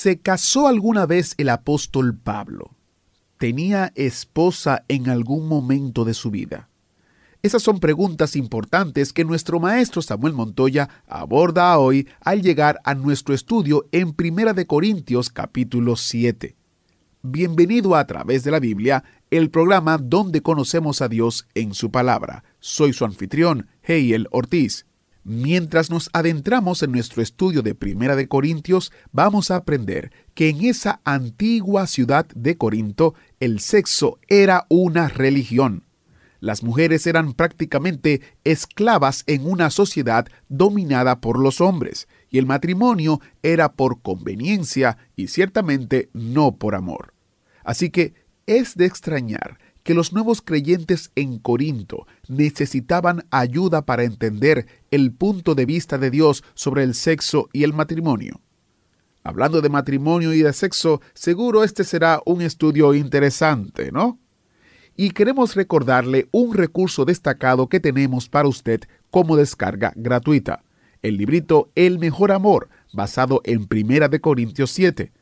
¿Se casó alguna vez el apóstol Pablo? ¿Tenía esposa en algún momento de su vida? Esas son preguntas importantes que nuestro maestro Samuel Montoya aborda hoy al llegar a nuestro estudio en Primera de Corintios capítulo 7. Bienvenido a, través de la Biblia, el programa donde conocemos a Dios en su palabra. Soy su anfitrión, Heiel Ortiz. Mientras nos adentramos en nuestro estudio de Primera de Corintios, vamos a aprender que en esa antigua ciudad de Corinto el sexo era una religión. Las mujeres eran prácticamente esclavas en una sociedad dominada por los hombres, y el matrimonio era por conveniencia y ciertamente no por amor. Así que es de extrañar que los nuevos creyentes en Corinto necesitaban ayuda para entender el punto de vista de Dios sobre el sexo y el matrimonio. Hablando de matrimonio y de sexo, seguro este será un estudio interesante, ¿no? Y queremos recordarle un recurso destacado que tenemos para usted como descarga gratuita. El librito El Mejor Amor, basado en Primera de Corintios 7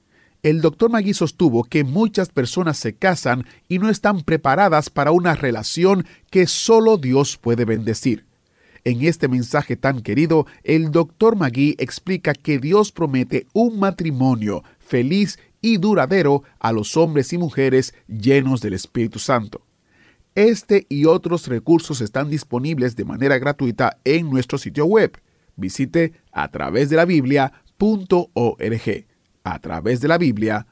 el doctor Magui sostuvo que muchas personas se casan y no están preparadas para una relación que solo Dios puede bendecir. En este mensaje tan querido, el doctor Magui explica que Dios promete un matrimonio feliz y duradero a los hombres y mujeres llenos del Espíritu Santo. Este y otros recursos están disponibles de manera gratuita en nuestro sitio web. Visite a través de la Biblia.org a través de la Biblia.org.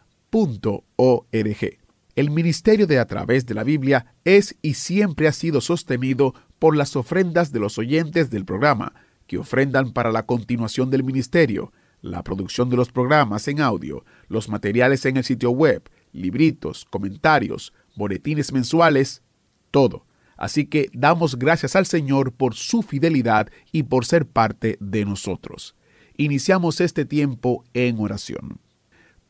El ministerio de A través de la Biblia es y siempre ha sido sostenido por las ofrendas de los oyentes del programa, que ofrendan para la continuación del ministerio, la producción de los programas en audio, los materiales en el sitio web, libritos, comentarios, boletines mensuales, todo. Así que damos gracias al Señor por su fidelidad y por ser parte de nosotros. Iniciamos este tiempo en oración.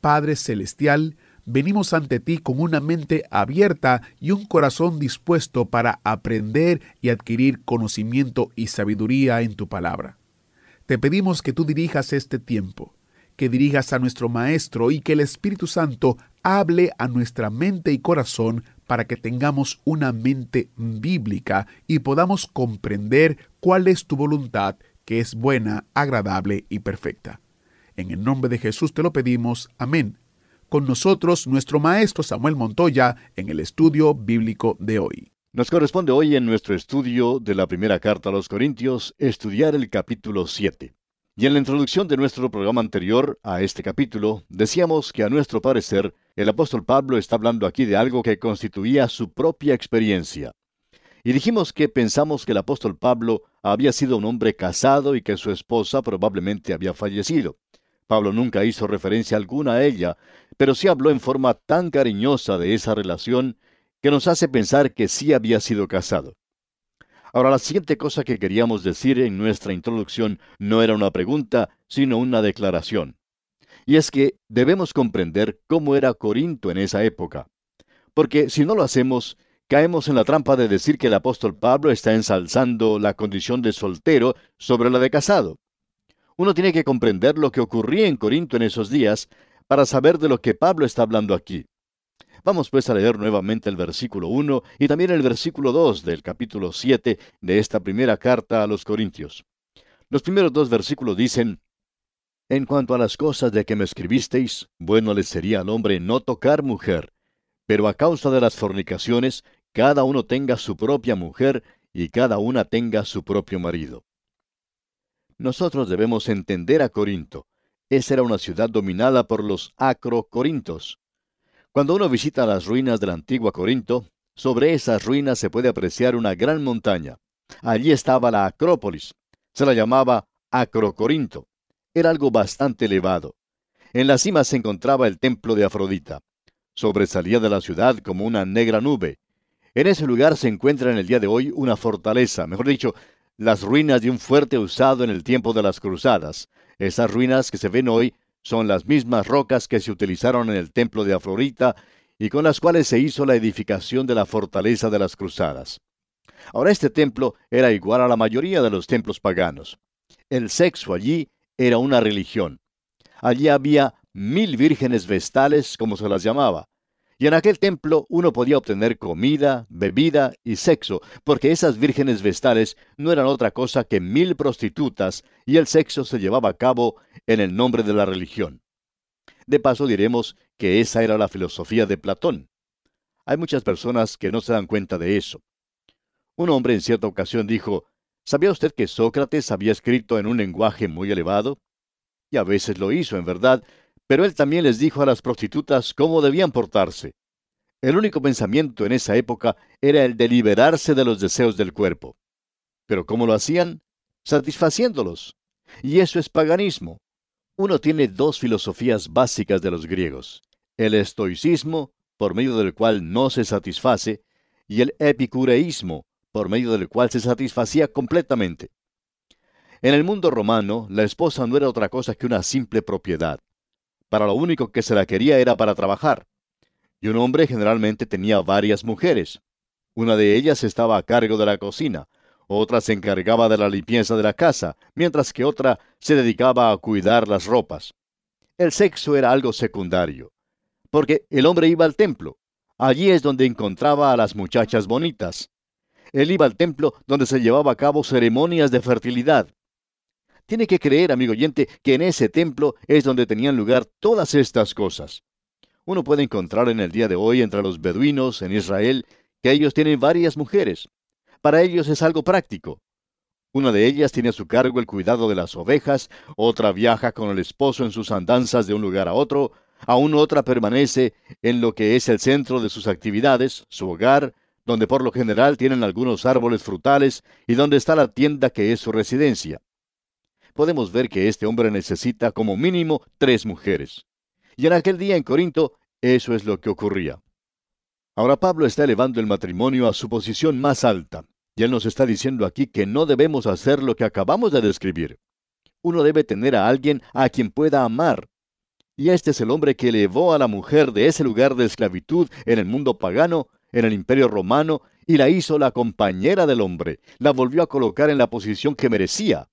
Padre Celestial, venimos ante ti con una mente abierta y un corazón dispuesto para aprender y adquirir conocimiento y sabiduría en tu palabra. Te pedimos que tú dirijas este tiempo, que dirijas a nuestro Maestro y que el Espíritu Santo hable a nuestra mente y corazón para que tengamos una mente bíblica y podamos comprender cuál es tu voluntad, que es buena, agradable y perfecta. En el nombre de Jesús te lo pedimos. Amén. Con nosotros nuestro maestro Samuel Montoya en el estudio bíblico de hoy. Nos corresponde hoy en nuestro estudio de la primera carta a los Corintios estudiar el capítulo 7. Y en la introducción de nuestro programa anterior a este capítulo, decíamos que a nuestro parecer el apóstol Pablo está hablando aquí de algo que constituía su propia experiencia. Y dijimos que pensamos que el apóstol Pablo había sido un hombre casado y que su esposa probablemente había fallecido. Pablo nunca hizo referencia alguna a ella, pero sí habló en forma tan cariñosa de esa relación que nos hace pensar que sí había sido casado. Ahora, la siguiente cosa que queríamos decir en nuestra introducción no era una pregunta, sino una declaración. Y es que debemos comprender cómo era Corinto en esa época. Porque si no lo hacemos, caemos en la trampa de decir que el apóstol Pablo está ensalzando la condición de soltero sobre la de casado. Uno tiene que comprender lo que ocurría en Corinto en esos días para saber de lo que Pablo está hablando aquí. Vamos pues a leer nuevamente el versículo 1 y también el versículo 2 del capítulo 7 de esta primera carta a los Corintios. Los primeros dos versículos dicen, En cuanto a las cosas de que me escribisteis, bueno le sería al hombre no tocar mujer, pero a causa de las fornicaciones, cada uno tenga su propia mujer y cada una tenga su propio marido. Nosotros debemos entender a Corinto. Esa era una ciudad dominada por los acro-corintos. Cuando uno visita las ruinas de la antigua Corinto, sobre esas ruinas se puede apreciar una gran montaña. Allí estaba la Acrópolis. Se la llamaba Acrocorinto. era algo bastante elevado. En la cima se encontraba el templo de Afrodita. Sobresalía de la ciudad como una negra nube. En ese lugar se encuentra en el día de hoy una fortaleza, mejor dicho, las ruinas de un fuerte usado en el tiempo de las cruzadas. Esas ruinas que se ven hoy son las mismas rocas que se utilizaron en el templo de Afrodita y con las cuales se hizo la edificación de la fortaleza de las cruzadas. Ahora este templo era igual a la mayoría de los templos paganos. El sexo allí era una religión. Allí había mil vírgenes vestales, como se las llamaba. Y en aquel templo uno podía obtener comida, bebida y sexo, porque esas vírgenes vestales no eran otra cosa que mil prostitutas, y el sexo se llevaba a cabo en el nombre de la religión. De paso diremos que esa era la filosofía de Platón. Hay muchas personas que no se dan cuenta de eso. Un hombre en cierta ocasión dijo, ¿Sabía usted que Sócrates había escrito en un lenguaje muy elevado? Y a veces lo hizo, en verdad, pero él también les dijo a las prostitutas cómo debían portarse. El único pensamiento en esa época era el de liberarse de los deseos del cuerpo. Pero ¿cómo lo hacían? Satisfaciéndolos. Y eso es paganismo. Uno tiene dos filosofías básicas de los griegos. El estoicismo, por medio del cual no se satisface, y el epicureísmo, por medio del cual se satisfacía completamente. En el mundo romano, la esposa no era otra cosa que una simple propiedad. Para lo único que se la quería era para trabajar. Y un hombre generalmente tenía varias mujeres. Una de ellas estaba a cargo de la cocina, otra se encargaba de la limpieza de la casa, mientras que otra se dedicaba a cuidar las ropas. El sexo era algo secundario, porque el hombre iba al templo. Allí es donde encontraba a las muchachas bonitas. Él iba al templo donde se llevaba a cabo ceremonias de fertilidad. Tiene que creer, amigo oyente, que en ese templo es donde tenían lugar todas estas cosas. Uno puede encontrar en el día de hoy entre los beduinos en Israel que ellos tienen varias mujeres. Para ellos es algo práctico. Una de ellas tiene a su cargo el cuidado de las ovejas, otra viaja con el esposo en sus andanzas de un lugar a otro, aún otra permanece en lo que es el centro de sus actividades, su hogar, donde por lo general tienen algunos árboles frutales y donde está la tienda que es su residencia. Podemos ver que este hombre necesita como mínimo tres mujeres. Y en aquel día en Corinto eso es lo que ocurría. Ahora Pablo está elevando el matrimonio a su posición más alta, y él nos está diciendo aquí que no debemos hacer lo que acabamos de describir. Uno debe tener a alguien a quien pueda amar. Y este es el hombre que elevó a la mujer de ese lugar de esclavitud en el mundo pagano en el imperio romano y la hizo la compañera del hombre, la volvió a colocar en la posición que merecía.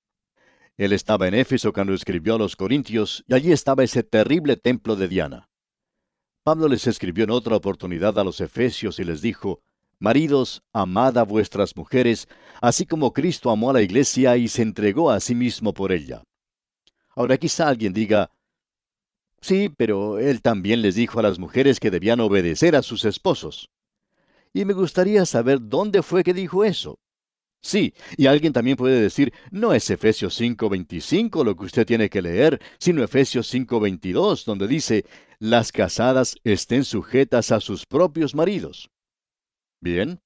Él estaba en Éfeso cuando escribió a los Corintios y allí estaba ese terrible templo de Diana. Pablo les escribió en otra oportunidad a los Efesios y les dijo, Maridos, amad a vuestras mujeres, así como Cristo amó a la iglesia y se entregó a sí mismo por ella. Ahora quizá alguien diga, sí, pero él también les dijo a las mujeres que debían obedecer a sus esposos y me gustaría saber dónde fue que dijo eso. Sí, y alguien también puede decir, no es Efesios 5:25 lo que usted tiene que leer, sino Efesios 5:22, donde dice, las casadas estén sujetas a sus propios maridos. Bien,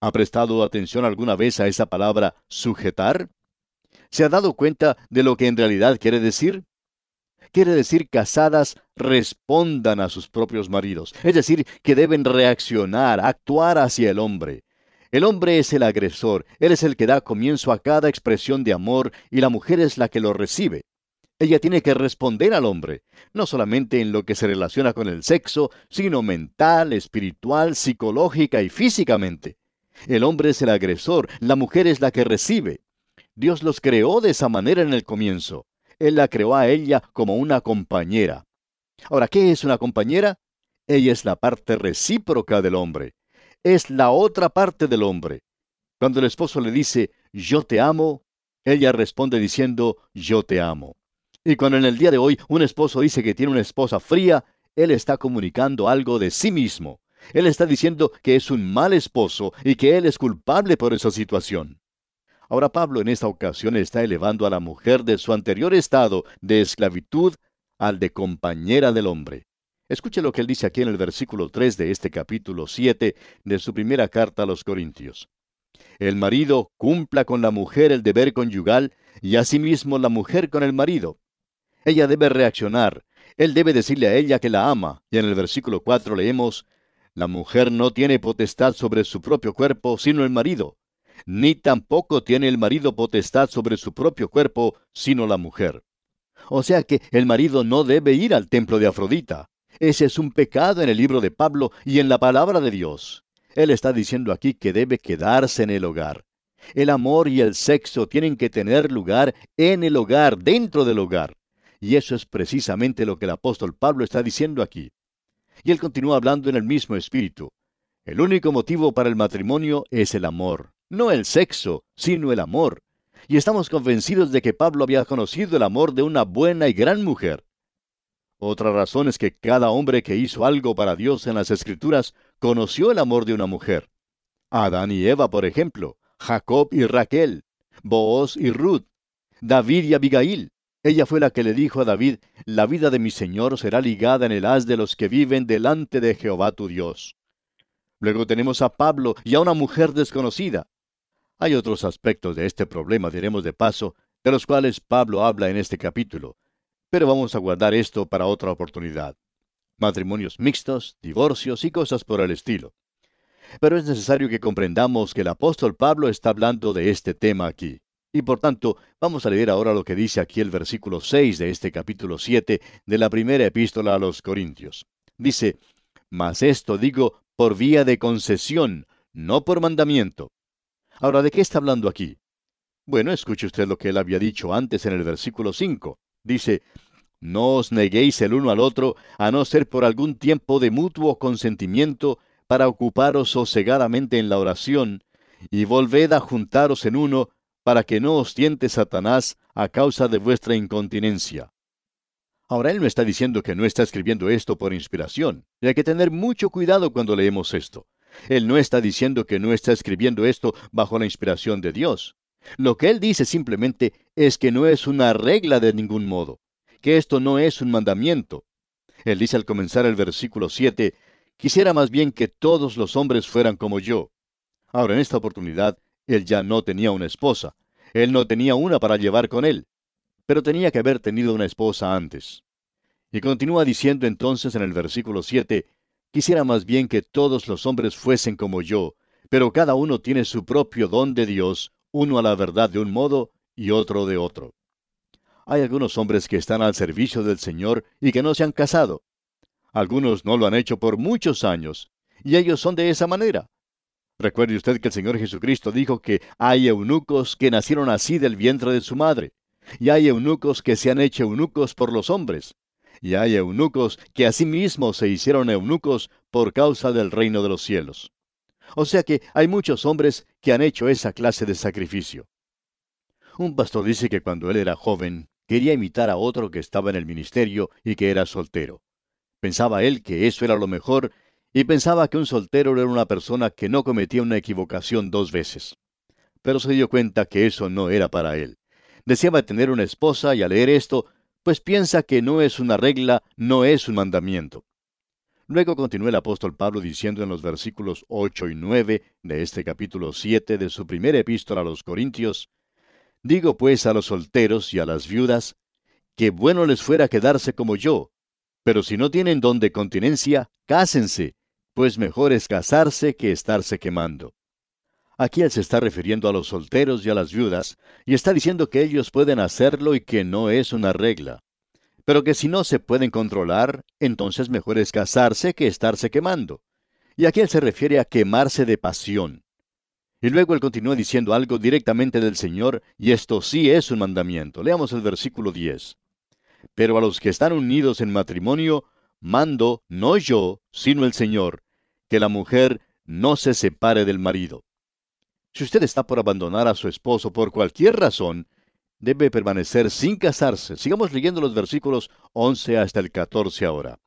¿ha prestado atención alguna vez a esa palabra sujetar? ¿Se ha dado cuenta de lo que en realidad quiere decir? quiere decir casadas respondan a sus propios maridos, es decir, que deben reaccionar, actuar hacia el hombre. El hombre es el agresor, él es el que da comienzo a cada expresión de amor y la mujer es la que lo recibe. Ella tiene que responder al hombre, no solamente en lo que se relaciona con el sexo, sino mental, espiritual, psicológica y físicamente. El hombre es el agresor, la mujer es la que recibe. Dios los creó de esa manera en el comienzo. Él la creó a ella como una compañera. Ahora, ¿qué es una compañera? Ella es la parte recíproca del hombre. Es la otra parte del hombre. Cuando el esposo le dice, yo te amo, ella responde diciendo, yo te amo. Y cuando en el día de hoy un esposo dice que tiene una esposa fría, él está comunicando algo de sí mismo. Él está diciendo que es un mal esposo y que él es culpable por esa situación. Ahora Pablo en esta ocasión está elevando a la mujer de su anterior estado de esclavitud al de compañera del hombre. Escuche lo que él dice aquí en el versículo 3 de este capítulo 7 de su primera carta a los Corintios. El marido cumpla con la mujer el deber conyugal y asimismo la mujer con el marido. Ella debe reaccionar. Él debe decirle a ella que la ama. Y en el versículo 4 leemos, La mujer no tiene potestad sobre su propio cuerpo, sino el marido. Ni tampoco tiene el marido potestad sobre su propio cuerpo, sino la mujer. O sea que el marido no debe ir al templo de Afrodita. Ese es un pecado en el libro de Pablo y en la palabra de Dios. Él está diciendo aquí que debe quedarse en el hogar. El amor y el sexo tienen que tener lugar en el hogar, dentro del hogar. Y eso es precisamente lo que el apóstol Pablo está diciendo aquí. Y él continúa hablando en el mismo espíritu. El único motivo para el matrimonio es el amor, no el sexo, sino el amor. Y estamos convencidos de que Pablo había conocido el amor de una buena y gran mujer. Otra razón es que cada hombre que hizo algo para Dios en las Escrituras conoció el amor de una mujer. Adán y Eva, por ejemplo, Jacob y Raquel, Booz y Ruth, David y Abigail. Ella fue la que le dijo a David, la vida de mi Señor será ligada en el haz de los que viven delante de Jehová tu Dios. Luego tenemos a Pablo y a una mujer desconocida. Hay otros aspectos de este problema, diremos de paso, de los cuales Pablo habla en este capítulo. Pero vamos a guardar esto para otra oportunidad. Matrimonios mixtos, divorcios y cosas por el estilo. Pero es necesario que comprendamos que el apóstol Pablo está hablando de este tema aquí. Y por tanto, vamos a leer ahora lo que dice aquí el versículo 6 de este capítulo 7 de la primera epístola a los Corintios. Dice, Mas esto digo por vía de concesión, no por mandamiento. Ahora, ¿de qué está hablando aquí? Bueno, escuche usted lo que él había dicho antes en el versículo 5. Dice, no os neguéis el uno al otro, a no ser por algún tiempo de mutuo consentimiento, para ocuparos sosegadamente en la oración, y volved a juntaros en uno, para que no os tiente Satanás a causa de vuestra incontinencia. Ahora él no está diciendo que no está escribiendo esto por inspiración, y hay que tener mucho cuidado cuando leemos esto. Él no está diciendo que no está escribiendo esto bajo la inspiración de Dios. Lo que él dice simplemente es que no es una regla de ningún modo, que esto no es un mandamiento. Él dice al comenzar el versículo 7, quisiera más bien que todos los hombres fueran como yo. Ahora, en esta oportunidad, él ya no tenía una esposa. Él no tenía una para llevar con él. Pero tenía que haber tenido una esposa antes. Y continúa diciendo entonces en el versículo 7, quisiera más bien que todos los hombres fuesen como yo, pero cada uno tiene su propio don de Dios, uno a la verdad de un modo y otro de otro. Hay algunos hombres que están al servicio del Señor y que no se han casado. Algunos no lo han hecho por muchos años, y ellos son de esa manera. Recuerde usted que el Señor Jesucristo dijo que hay eunucos que nacieron así del vientre de su madre, y hay eunucos que se han hecho eunucos por los hombres, y hay eunucos que asimismo se hicieron eunucos por causa del reino de los cielos. O sea que hay muchos hombres que han hecho esa clase de sacrificio. Un pastor dice que cuando él era joven quería imitar a otro que estaba en el ministerio y que era soltero. Pensaba él que eso era lo mejor y pensaba que un soltero era una persona que no cometía una equivocación dos veces. Pero se dio cuenta que eso no era para él. Deseaba tener una esposa y al leer esto, pues piensa que no es una regla, no es un mandamiento. Luego continúa el apóstol Pablo diciendo en los versículos 8 y 9 de este capítulo 7 de su primera epístola a los Corintios, Digo pues a los solteros y a las viudas, que bueno les fuera quedarse como yo, pero si no tienen don de continencia, cásense, pues mejor es casarse que estarse quemando. Aquí él se está refiriendo a los solteros y a las viudas, y está diciendo que ellos pueden hacerlo y que no es una regla pero que si no se pueden controlar, entonces mejor es casarse que estarse quemando. Y aquí él se refiere a quemarse de pasión. Y luego él continúa diciendo algo directamente del Señor, y esto sí es un mandamiento. Leamos el versículo 10. Pero a los que están unidos en matrimonio, mando, no yo, sino el Señor, que la mujer no se separe del marido. Si usted está por abandonar a su esposo por cualquier razón, debe permanecer sin casarse. Sigamos leyendo los versículos 11 hasta el 14 ahora.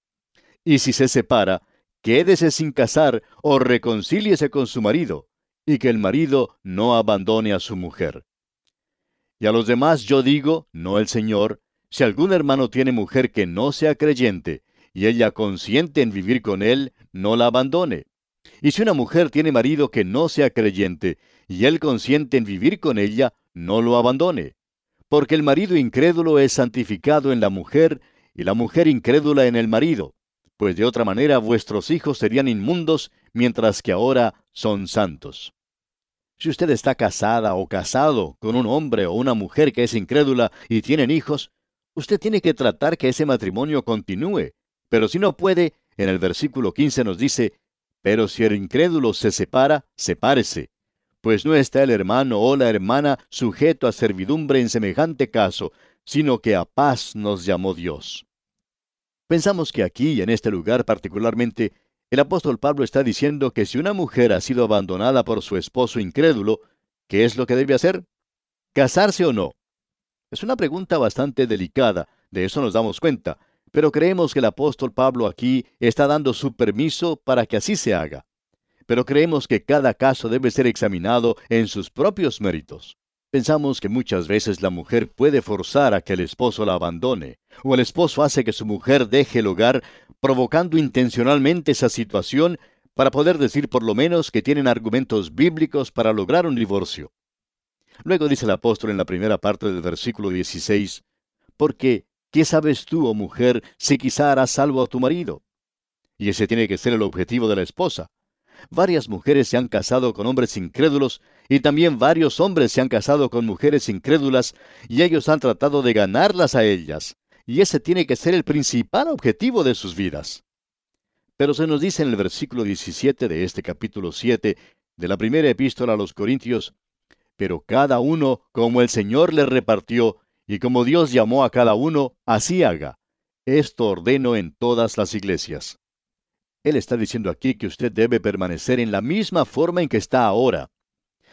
Y si se separa, quédese sin casar o reconcíliese con su marido, y que el marido no abandone a su mujer. Y a los demás yo digo, no el Señor, si algún hermano tiene mujer que no sea creyente, y ella consiente en vivir con él, no la abandone. Y si una mujer tiene marido que no sea creyente, y él consiente en vivir con ella, no lo abandone porque el marido incrédulo es santificado en la mujer y la mujer incrédula en el marido, pues de otra manera vuestros hijos serían inmundos, mientras que ahora son santos. Si usted está casada o casado con un hombre o una mujer que es incrédula y tienen hijos, usted tiene que tratar que ese matrimonio continúe. Pero si no puede, en el versículo 15 nos dice, pero si el incrédulo se separa, sepárese, pues no está el hermano o la hermana sujeto a servidumbre en semejante caso, sino que a paz nos llamó Dios. Pensamos que aquí, en este lugar particularmente, el apóstol Pablo está diciendo que si una mujer ha sido abandonada por su esposo incrédulo, ¿qué es lo que debe hacer? ¿Casarse o no? Es una pregunta bastante delicada, de eso nos damos cuenta, pero creemos que el apóstol Pablo aquí está dando su permiso para que así se haga. Pero creemos que cada caso debe ser examinado en sus propios méritos. Pensamos que muchas veces la mujer puede forzar a que el esposo la abandone, o el esposo hace que su mujer deje el hogar, provocando intencionalmente esa situación para poder decir por lo menos que tienen argumentos bíblicos para lograr un divorcio. Luego dice el apóstol en la primera parte del versículo 16, porque ¿qué sabes tú, oh mujer, si quizá harás salvo a tu marido? Y ese tiene que ser el objetivo de la esposa. Varias mujeres se han casado con hombres incrédulos y también varios hombres se han casado con mujeres incrédulas y ellos han tratado de ganarlas a ellas. Y ese tiene que ser el principal objetivo de sus vidas. Pero se nos dice en el versículo 17 de este capítulo 7 de la primera epístola a los Corintios, pero cada uno como el Señor le repartió y como Dios llamó a cada uno, así haga. Esto ordeno en todas las iglesias. Él está diciendo aquí que usted debe permanecer en la misma forma en que está ahora.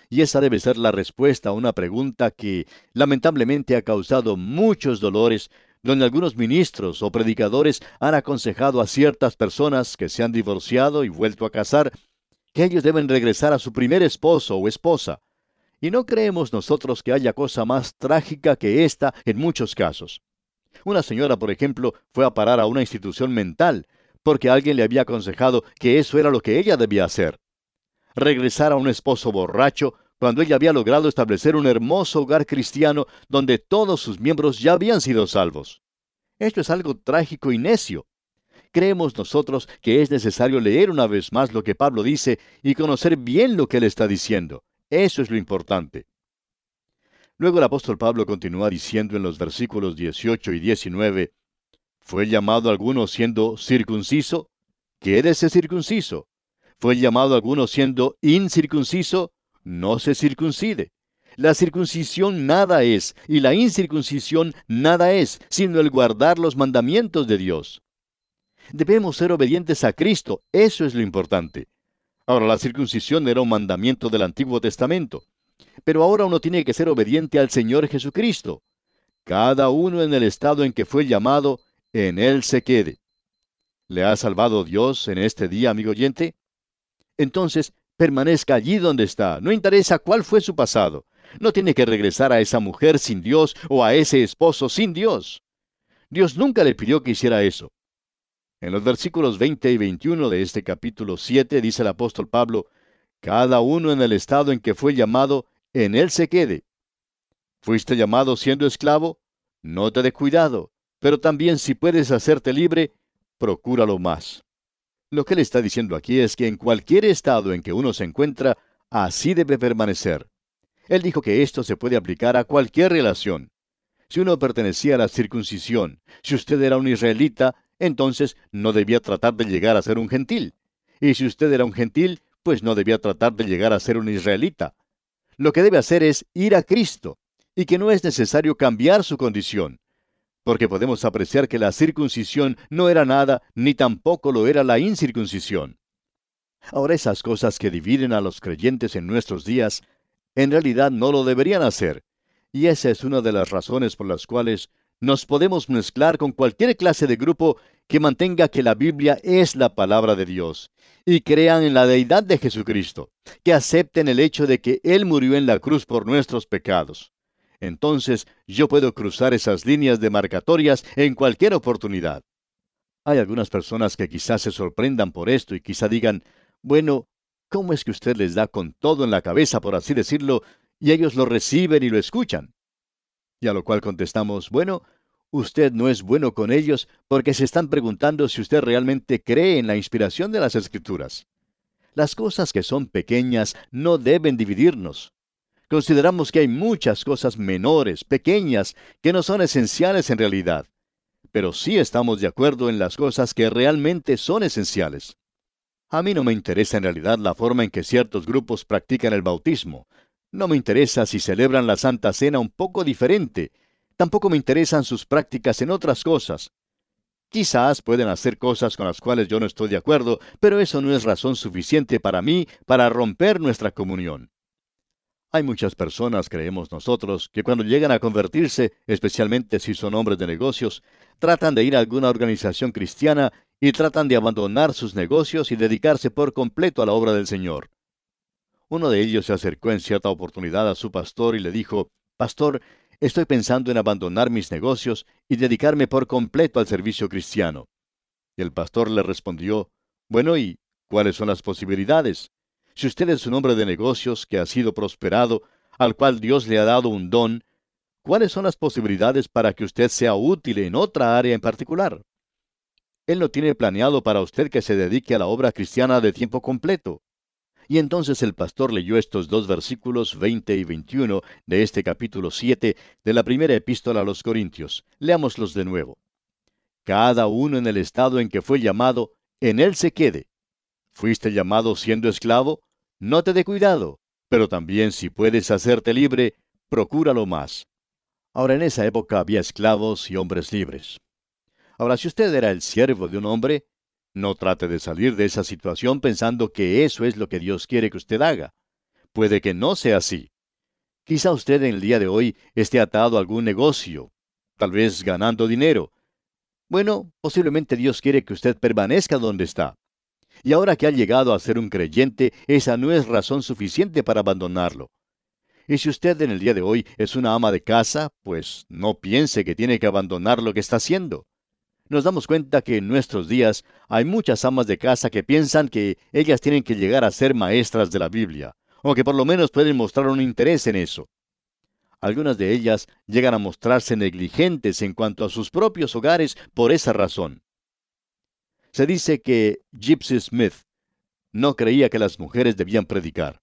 Y esa debe ser la respuesta a una pregunta que lamentablemente ha causado muchos dolores, donde algunos ministros o predicadores han aconsejado a ciertas personas que se han divorciado y vuelto a casar, que ellos deben regresar a su primer esposo o esposa. Y no creemos nosotros que haya cosa más trágica que esta en muchos casos. Una señora, por ejemplo, fue a parar a una institución mental, porque alguien le había aconsejado que eso era lo que ella debía hacer. Regresar a un esposo borracho cuando ella había logrado establecer un hermoso hogar cristiano donde todos sus miembros ya habían sido salvos. Esto es algo trágico y necio. Creemos nosotros que es necesario leer una vez más lo que Pablo dice y conocer bien lo que él está diciendo. Eso es lo importante. Luego el apóstol Pablo continúa diciendo en los versículos 18 y 19, ¿Fue llamado alguno siendo circunciso? Quédese circunciso. ¿Fue llamado alguno siendo incircunciso? No se circuncide. La circuncisión nada es, y la incircuncisión nada es, sino el guardar los mandamientos de Dios. Debemos ser obedientes a Cristo, eso es lo importante. Ahora, la circuncisión era un mandamiento del Antiguo Testamento, pero ahora uno tiene que ser obediente al Señor Jesucristo. Cada uno en el estado en que fue llamado en Él se quede. ¿Le ha salvado Dios en este día, amigo oyente? Entonces, permanezca allí donde está, no interesa cuál fue su pasado. No tiene que regresar a esa mujer sin Dios o a ese esposo sin Dios. Dios nunca le pidió que hiciera eso. En los versículos 20 y 21 de este capítulo 7 dice el apóstol Pablo, cada uno en el estado en que fue llamado, en él se quede. ¿Fuiste llamado siendo esclavo? No te dé cuidado pero también si puedes hacerte libre, procúralo más. Lo que él está diciendo aquí es que en cualquier estado en que uno se encuentra, así debe permanecer. Él dijo que esto se puede aplicar a cualquier relación. Si uno pertenecía a la circuncisión, si usted era un israelita, entonces no debía tratar de llegar a ser un gentil. Y si usted era un gentil, pues no debía tratar de llegar a ser un israelita. Lo que debe hacer es ir a Cristo, y que no es necesario cambiar su condición porque podemos apreciar que la circuncisión no era nada, ni tampoco lo era la incircuncisión. Ahora esas cosas que dividen a los creyentes en nuestros días, en realidad no lo deberían hacer, y esa es una de las razones por las cuales nos podemos mezclar con cualquier clase de grupo que mantenga que la Biblia es la palabra de Dios, y crean en la deidad de Jesucristo, que acepten el hecho de que Él murió en la cruz por nuestros pecados entonces yo puedo cruzar esas líneas demarcatorias en cualquier oportunidad. Hay algunas personas que quizás se sorprendan por esto y quizá digan, bueno, ¿cómo es que usted les da con todo en la cabeza, por así decirlo, y ellos lo reciben y lo escuchan? Y a lo cual contestamos, bueno, usted no es bueno con ellos porque se están preguntando si usted realmente cree en la inspiración de las escrituras. Las cosas que son pequeñas no deben dividirnos. Consideramos que hay muchas cosas menores, pequeñas, que no son esenciales en realidad. Pero sí estamos de acuerdo en las cosas que realmente son esenciales. A mí no me interesa en realidad la forma en que ciertos grupos practican el bautismo. No me interesa si celebran la Santa Cena un poco diferente. Tampoco me interesan sus prácticas en otras cosas. Quizás pueden hacer cosas con las cuales yo no estoy de acuerdo, pero eso no es razón suficiente para mí para romper nuestra comunión. Hay muchas personas, creemos nosotros, que cuando llegan a convertirse, especialmente si son hombres de negocios, tratan de ir a alguna organización cristiana y tratan de abandonar sus negocios y dedicarse por completo a la obra del Señor. Uno de ellos se acercó en cierta oportunidad a su pastor y le dijo, Pastor, estoy pensando en abandonar mis negocios y dedicarme por completo al servicio cristiano. Y el pastor le respondió, Bueno, ¿y cuáles son las posibilidades? Si usted es un hombre de negocios que ha sido prosperado, al cual Dios le ha dado un don, ¿cuáles son las posibilidades para que usted sea útil en otra área en particular? Él no tiene planeado para usted que se dedique a la obra cristiana de tiempo completo. Y entonces el pastor leyó estos dos versículos 20 y 21 de este capítulo 7 de la primera epístola a los Corintios. Leámoslos de nuevo. Cada uno en el estado en que fue llamado, en él se quede. ¿Fuiste llamado siendo esclavo? No te dé cuidado, pero también si puedes hacerte libre, procúralo más. Ahora en esa época había esclavos y hombres libres. Ahora, si usted era el siervo de un hombre, no trate de salir de esa situación pensando que eso es lo que Dios quiere que usted haga. Puede que no sea así. Quizá usted en el día de hoy esté atado a algún negocio, tal vez ganando dinero. Bueno, posiblemente Dios quiere que usted permanezca donde está. Y ahora que ha llegado a ser un creyente, esa no es razón suficiente para abandonarlo. Y si usted en el día de hoy es una ama de casa, pues no piense que tiene que abandonar lo que está haciendo nos damos cuenta que en nuestros días hay muchas amas de casa que piensan que ellas tienen que llegar a ser maestras de la Biblia, o que por lo menos pueden mostrar un interés en eso. Algunas de ellas llegan a mostrarse negligentes en cuanto a sus propios hogares por esa razón. Se dice que Gypsy Smith no creía que las mujeres debían predicar.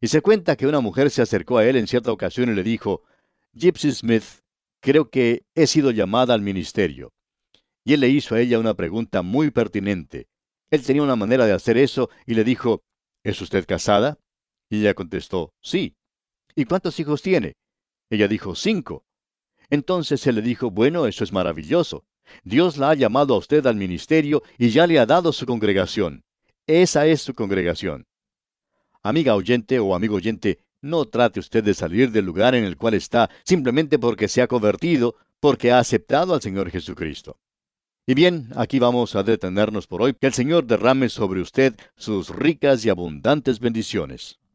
Y se cuenta que una mujer se acercó a él en cierta ocasión y le dijo, Gypsy Smith, creo que he sido llamada al ministerio y él le hizo a ella una pregunta muy pertinente. Él tenía una manera de hacer eso y le dijo, ¿Es usted casada? Y ella contestó, sí. ¿Y cuántos hijos tiene? Ella dijo, cinco. Entonces él le dijo, bueno, eso es maravilloso. Dios la ha llamado a usted al ministerio y ya le ha dado su congregación. Esa es su congregación. Amiga oyente o amigo oyente, no trate usted de salir del lugar en el cual está simplemente porque se ha convertido, porque ha aceptado al Señor Jesucristo. Y bien, aquí vamos a detenernos por hoy. Que el Señor derrame sobre usted sus ricas y abundantes bendiciones.